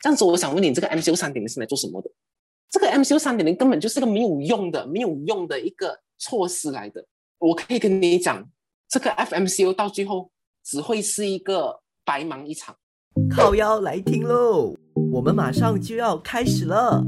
这样子，我想问你，这个 MCU 三点零是来做什么的？这个 MCU 三点零根本就是个没有用的、没有用的一个措施来的。我可以跟你讲，这个 FMCU 到最后只会是一个白忙一场。靠腰来听喽，我们马上就要开始了。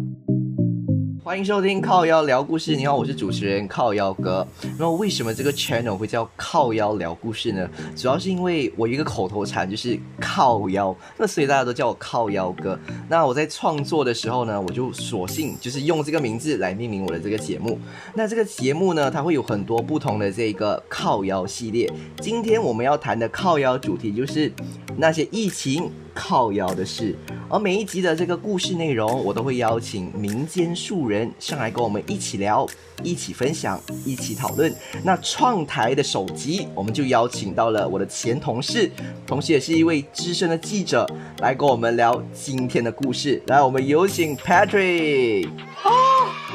欢迎收听靠腰聊故事。你好，我是主持人靠腰哥。那么为什么这个 channel 会叫靠腰聊故事呢？主要是因为我一个口头禅就是靠腰，那所以大家都叫我靠腰哥。那我在创作的时候呢，我就索性就是用这个名字来命名我的这个节目。那这个节目呢，它会有很多不同的这个靠腰系列。今天我们要谈的靠腰主题就是那些疫情靠腰的事。而每一集的这个故事内容，我都会邀请民间素人上来跟我们一起聊、一起分享、一起讨论。那创台的首集，我们就邀请到了我的前同事，同时也是一位资深的记者，来跟我们聊今天的故事。来，我们有请 Patrick。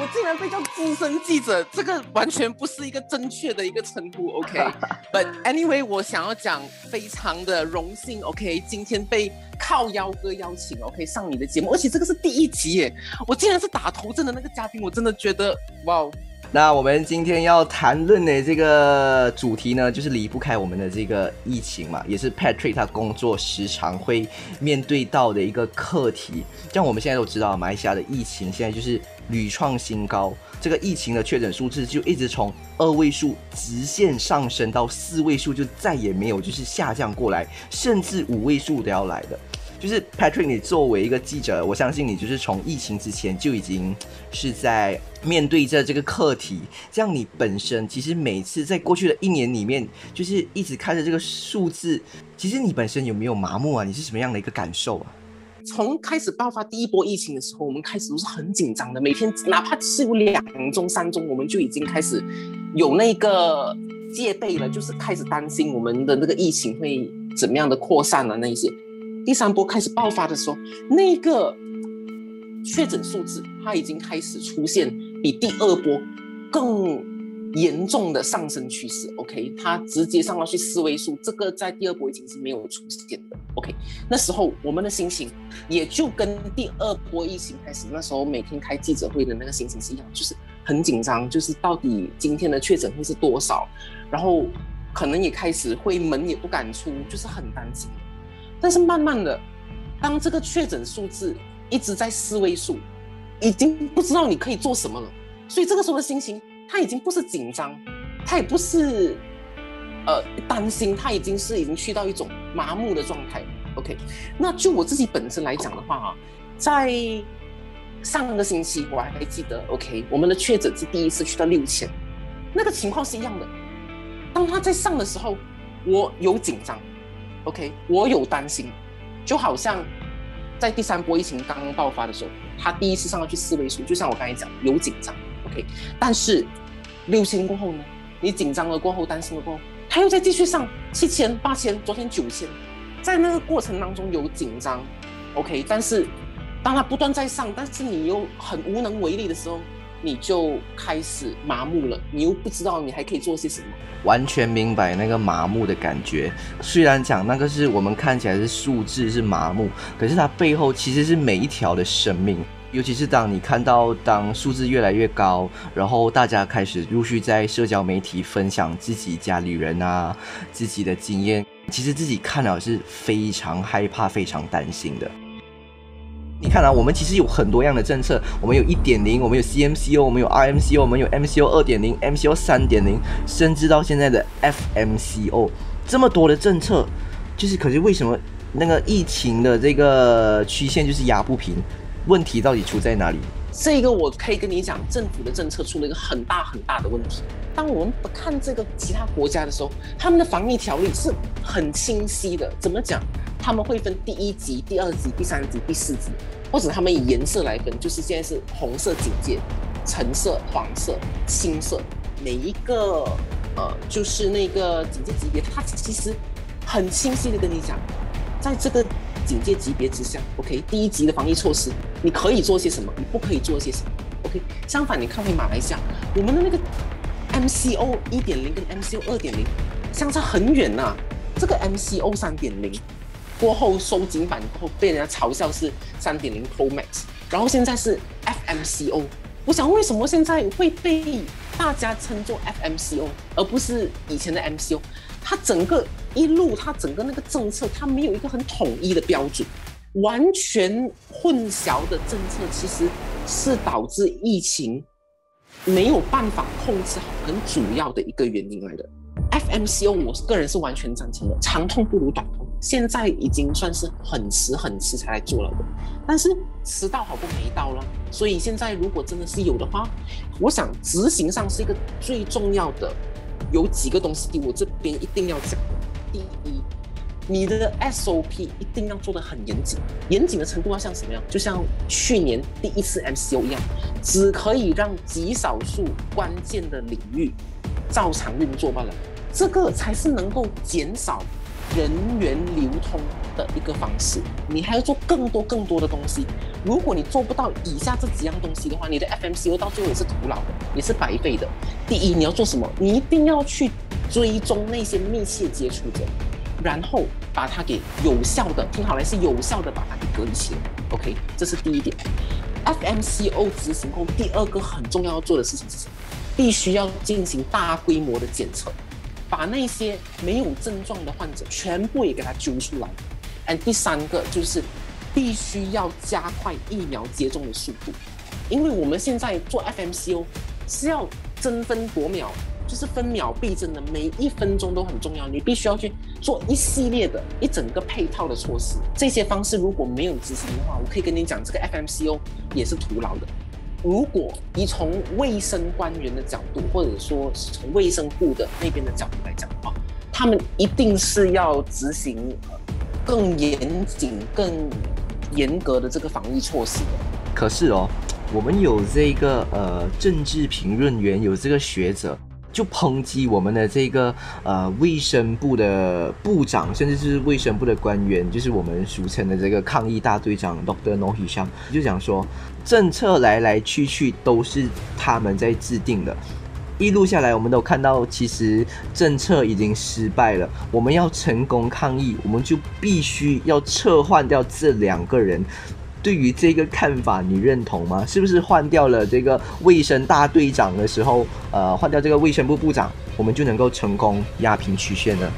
我竟然被叫资深记者，这个完全不是一个正确的一个称呼。OK，But anyway，我想要讲非常的荣幸。OK，今天被靠腰哥邀请，OK 上你的节目，而且这个是第一集耶！我竟然是打头阵的那个嘉宾，我真的觉得哇！那我们今天要谈论的这个主题呢，就是离不开我们的这个疫情嘛，也是 Patrick 他工作时常会面对到的一个课题。像我们现在都知道，马来西亚的疫情现在就是。屡创新高，这个疫情的确诊数字就一直从二位数直线上升到四位数，就再也没有就是下降过来，甚至五位数都要来的。就是 Patrick，你作为一个记者，我相信你就是从疫情之前就已经是在面对着这个课题。这样你本身其实每次在过去的一年里面，就是一直看着这个数字，其实你本身有没有麻木啊？你是什么样的一个感受啊？从开始爆发第一波疫情的时候，我们开始都是很紧张的，每天哪怕是有两宗、三宗，我们就已经开始有那个戒备了，就是开始担心我们的那个疫情会怎么样的扩散了。那一些第三波开始爆发的时候，那个确诊数字它已经开始出现比第二波更。严重的上升趋势，OK，它直接上到去四位数，这个在第二波已经是没有出现的，OK，那时候我们的心情也就跟第二波疫情开始那时候每天开记者会的那个心情是一样，就是很紧张，就是到底今天的确诊会是多少，然后可能也开始会门也不敢出，就是很担心。但是慢慢的，当这个确诊数字一直在四位数，已经不知道你可以做什么了，所以这个时候的心情。他已经不是紧张，他也不是呃担心，他已经是已经去到一种麻木的状态。OK，那就我自己本身来讲的话啊，在上个星期我还记得，OK，我们的确诊是第一次去到六千，那个情况是一样的。当他在上的时候，我有紧张，OK，我有担心，就好像在第三波疫情刚刚爆发的时候，他第一次上到去四位数，就像我刚才讲，有紧张。OK，但是六千过后呢？你紧张了过后，担心了过后，他又再继续上七千、八千，昨天九千，在那个过程当中有紧张，OK，但是当他不断在上，但是你又很无能为力的时候，你就开始麻木了，你又不知道你还可以做些什么。完全明白那个麻木的感觉。虽然讲那个是我们看起来是数字是麻木，可是它背后其实是每一条的生命。尤其是当你看到当数字越来越高，然后大家开始陆续在社交媒体分享自己家里人啊自己的经验，其实自己看了是非常害怕、非常担心的。你看啊，我们其实有很多样的政策，我们有一点零，我们有 CMCO，我们有 RMCO，我们有 MCO 二点零、MCO 三点零，甚至到现在的 FMCO，这么多的政策，就是可是为什么那个疫情的这个曲线就是压不平？问题到底出在哪里？这个我可以跟你讲，政府的政策出了一个很大很大的问题。当我们不看这个其他国家的时候，他们的防疫条例是很清晰的。怎么讲？他们会分第一级、第二级、第三级、第四级，或者他们以颜色来分，就是现在是红色警戒、橙色、黄色、青色，每一个呃，就是那个警戒级别，它其实很清晰的跟你讲，在这个。警戒级别之下，OK，第一级的防疫措施，你可以做些什么？你不可以做些什么？OK，相反，你看回马来西亚，我们的那个 MCO 一点零跟 MCO 二点零相差很远呐。这个 MCO 三点零，过后收紧版过后被人家嘲笑是三点零 Pro Max，然后现在是 FMCO。我想为什么现在会被大家称作 FMCO，而不是以前的 MCO？它整个一路，它整个那个政策，它没有一个很统一的标准，完全混淆的政策，其实是导致疫情没有办法控制好很主要的一个原因来的。FMCO，我个人是完全赞成的，长痛不如短痛。现在已经算是很迟很迟才来做了的，但是迟到好过没到了。所以现在如果真的是有的话，我想执行上是一个最重要的，有几个东西我这边一定要讲。第一，你的 SOP 一定要做的很严谨，严谨的程度要像什么样？就像去年第一次 MCO 一样，只可以让极少数关键的领域照常运作罢了。这个才是能够减少人员流通的一个方式。你还要做更多更多的东西。如果你做不到以下这几样东西的话，你的 FMCO 到最后也是徒劳的，也是白费的。第一，你要做什么？你一定要去追踪那些密切接触者，然后把它给有效的，听好了，是有效的把它给隔离起来。OK，这是第一点。FMCO 执行后，第二个很重要要做的事情是什么？必须要进行大规模的检测。把那些没有症状的患者全部也给他揪出来。And 第三个就是必须要加快疫苗接种的速度，因为我们现在做 FMCO 是要争分夺秒，就是分秒必争的，每一分钟都很重要。你必须要去做一系列的一整个配套的措施。这些方式如果没有执行的话，我可以跟你讲，这个 FMCO 也是徒劳的。如果你从卫生官员的角度，或者说是从卫生部的那边的角度来讲的话，他们一定是要执行更严谨、更严格的这个防疫措施的。可是哦，我们有这个呃政治评论员，有这个学者。就抨击我们的这个呃卫生部的部长，甚至是卫生部的官员，就是我们俗称的这个抗疫大队长 Doctor Nohi Shang，就讲说政策来来去去都是他们在制定的，一路下来我们都看到，其实政策已经失败了。我们要成功抗疫，我们就必须要撤换掉这两个人。对于这个看法，你认同吗？是不是换掉了这个卫生大队长的时候，呃，换掉这个卫生部部长，我们就能够成功压平曲线呢？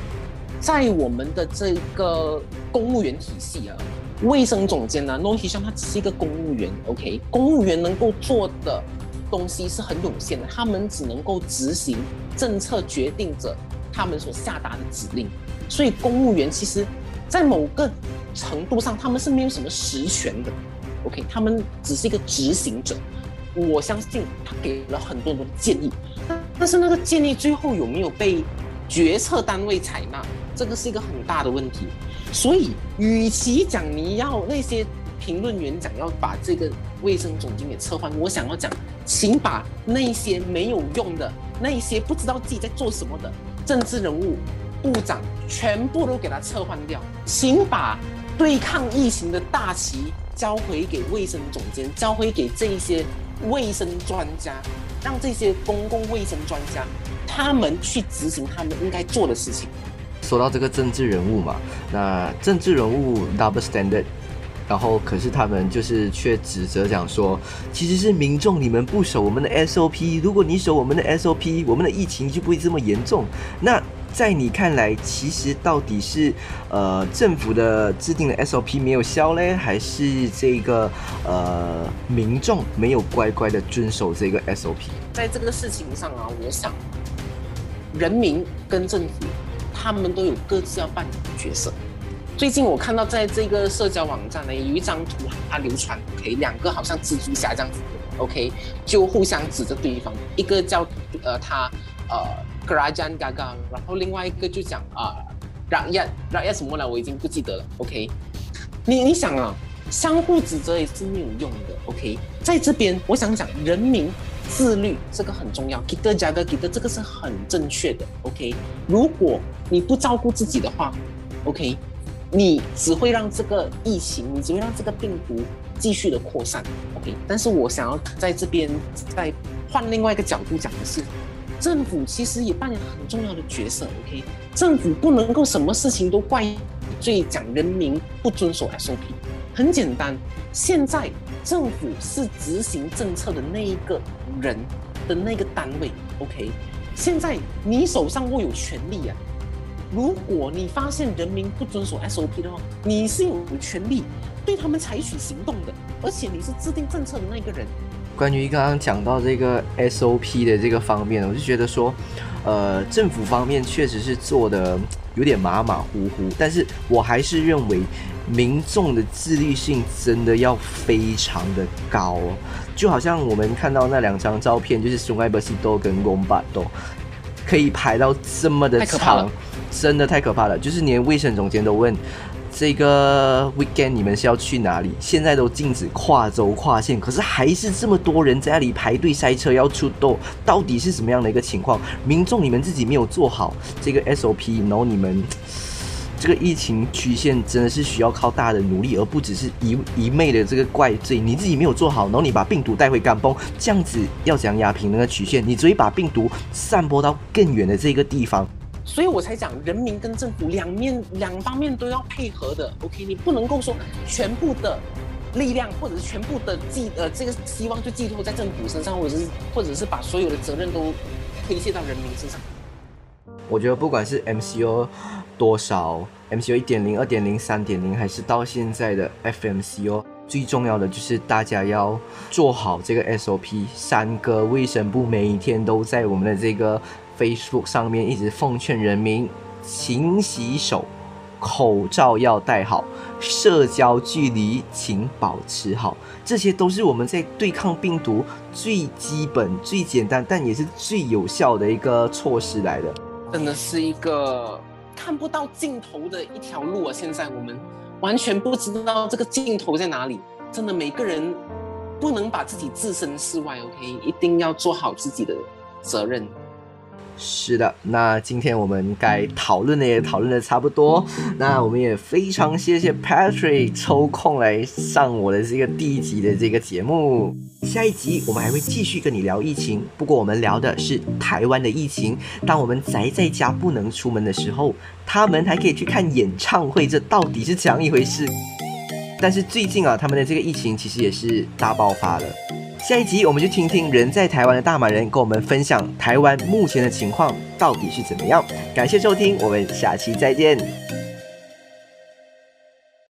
在我们的这个公务员体系啊，卫生总监呢，No 希 n 他只是一个公务员，OK，公务员能够做的东西是很有限的，他们只能够执行政策决定者他们所下达的指令，所以公务员其实。在某个程度上，他们是没有什么实权的，OK，他们只是一个执行者。我相信他给了很多很多建议，但是那个建议最后有没有被决策单位采纳，这个是一个很大的问题。所以，与其讲你要那些评论员讲要把这个卫生总经理撤换，我想要讲，请把那些没有用的、那些不知道自己在做什么的政治人物。部长全部都给他撤换掉，请把对抗疫情的大旗交回给卫生总监，交回给这一些卫生专家，让这些公共卫生专家他们去执行他们应该做的事情。说到这个政治人物嘛，那政治人物 double standard，然后可是他们就是却指责讲说，其实是民众你们不守我们的 SOP，如果你守我们的 SOP，我们的疫情就不会这么严重。那在你看来，其实到底是呃政府的制定的 SOP 没有效嘞，还是这个呃民众没有乖乖的遵守这个 SOP？在这个事情上啊，我想人民跟政府他们都有各自要扮演的角色。最近我看到在这个社交网站呢，有一张图它流传，OK，两个好像蜘蛛侠这样子，OK，就互相指着对方，一个叫呃他呃。Kerajaan Gaga，然后另外一个就讲啊 Raya Raya 什么来？我已经不记得了。OK，你你想啊，相互指责也是没有用的。OK，在这边我想讲，人民自律这个很重要。Kita jaga，Kita 这个是很正确的。OK，如果你不照顾自己的话，OK，你只会让这个疫情，你只会让这个病毒继续的扩散。OK，但是我想要在这边再换另外一个角度讲的是。政府其实也扮演很重要的角色，OK？政府不能够什么事情都怪最讲人民不遵守 SOP。很简单，现在政府是执行政策的那一个人的那个单位，OK？现在你手上握有权利啊。如果你发现人民不遵守 SOP 的话，你是有权利对他们采取行动的，而且你是制定政策的那个人。关于刚刚讲到这个 SOP 的这个方面，我就觉得说，呃，政府方面确实是做的有点马马虎虎，但是我还是认为民众的自律性真的要非常的高。就好像我们看到那两张照片，就是熊爱巴西多跟龙巴多，可以排到这么的长，真的太可怕了。就是连卫生总监都问。这个 weekend 你们是要去哪里？现在都禁止跨州跨县，可是还是这么多人在那里排队塞车要出动，到底是什么样的一个情况？民众你们自己没有做好这个 SOP，然后你们这个疫情曲线真的是需要靠大家的努力，而不只是一一昧的这个怪罪。你自己没有做好，然后你把病毒带回干崩，这样子要怎样压平那个曲线？你只会把病毒散播到更远的这个地方。所以我才讲，人民跟政府两面两方面都要配合的。OK，你不能够说全部的力量或者是全部的寄呃这个希望就寄托在政府身上，或者是或者是把所有的责任都推卸到人民身上。我觉得不管是 MCO 多少，MCO 一点零、二点零、三点零，还是到现在的 FMCO，最重要的就是大家要做好这个 SOP。三个卫生部每一天都在我们的这个。Facebook 上面一直奉劝人民勤洗手，口罩要戴好，社交距离请保持好，这些都是我们在对抗病毒最基本、最简单，但也是最有效的一个措施来的。真的是一个看不到尽头的一条路啊！现在我们完全不知道这个尽头在哪里。真的，每个人不能把自己置身事外，OK，一定要做好自己的责任。是的，那今天我们该讨论的也讨论的差不多，那我们也非常谢谢 Patrick 抽空来上我的这个第一集的这个节目。下一集我们还会继续跟你聊疫情，不过我们聊的是台湾的疫情。当我们宅在家不能出门的时候，他们还可以去看演唱会，这到底是怎样一回事？但是最近啊，他们的这个疫情其实也是大爆发了。下一集我们就听听人在台湾的大马人跟我们分享台湾目前的情况到底是怎么样。感谢收听，我们下期再见。